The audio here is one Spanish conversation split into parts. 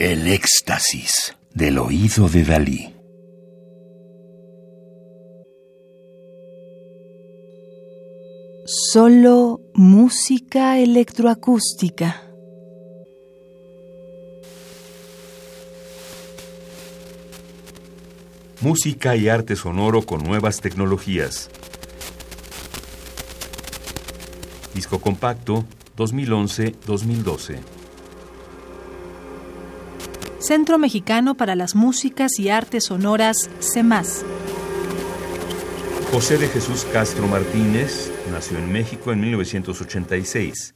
El éxtasis del oído de Dalí. Solo música electroacústica. Música y arte sonoro con nuevas tecnologías. Disco compacto 2011-2012. Centro Mexicano para las Músicas y Artes Sonoras, CEMAS. José de Jesús Castro Martínez nació en México en 1986.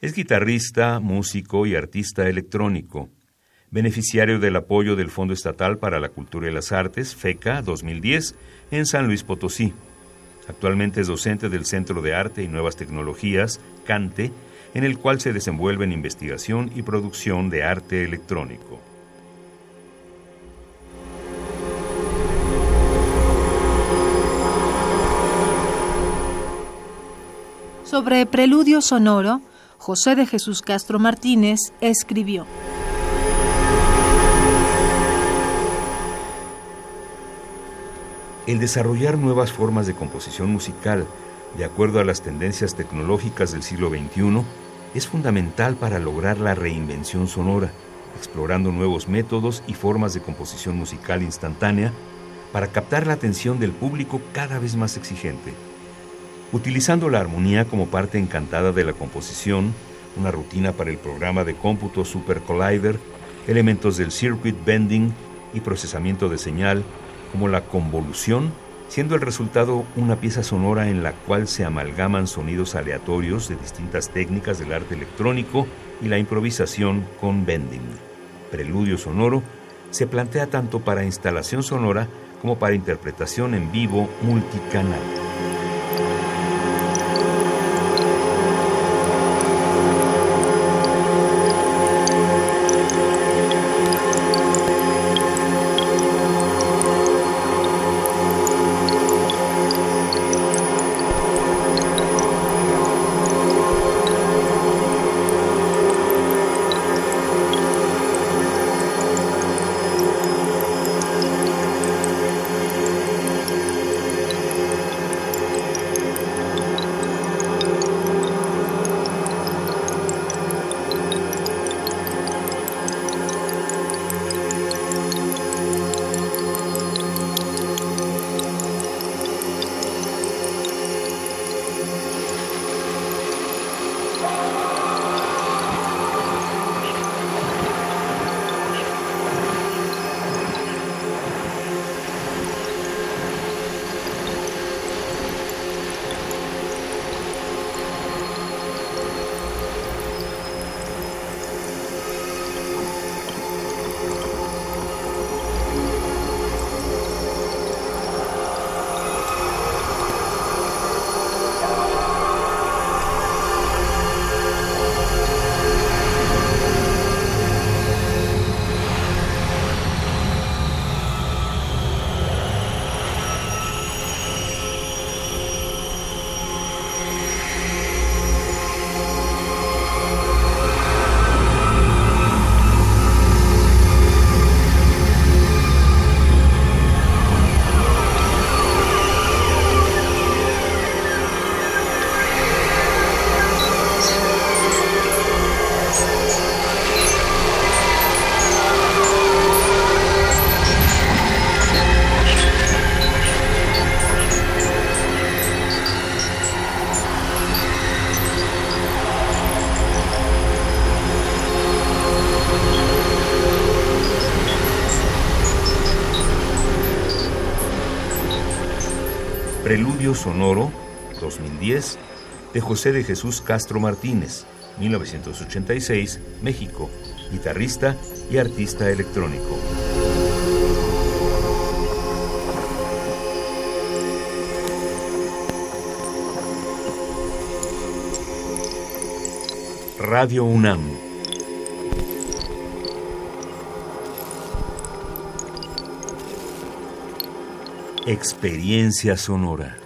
Es guitarrista, músico y artista electrónico. Beneficiario del apoyo del Fondo Estatal para la Cultura y las Artes, FECA 2010, en San Luis Potosí. Actualmente es docente del Centro de Arte y Nuevas Tecnologías, CANTE, en el cual se desenvuelve en investigación y producción de arte electrónico. Sobre Preludio Sonoro, José de Jesús Castro Martínez escribió. El desarrollar nuevas formas de composición musical de acuerdo a las tendencias tecnológicas del siglo XXI es fundamental para lograr la reinvención sonora, explorando nuevos métodos y formas de composición musical instantánea para captar la atención del público cada vez más exigente. Utilizando la armonía como parte encantada de la composición, una rutina para el programa de cómputo Super Collider, elementos del circuit bending y procesamiento de señal, como la convolución, siendo el resultado una pieza sonora en la cual se amalgaman sonidos aleatorios de distintas técnicas del arte electrónico y la improvisación con bending. Preludio sonoro se plantea tanto para instalación sonora como para interpretación en vivo multicanal. Preludio Sonoro 2010 de José de Jesús Castro Martínez, 1986, México, guitarrista y artista electrónico. Radio UNAM Experiencia sonora.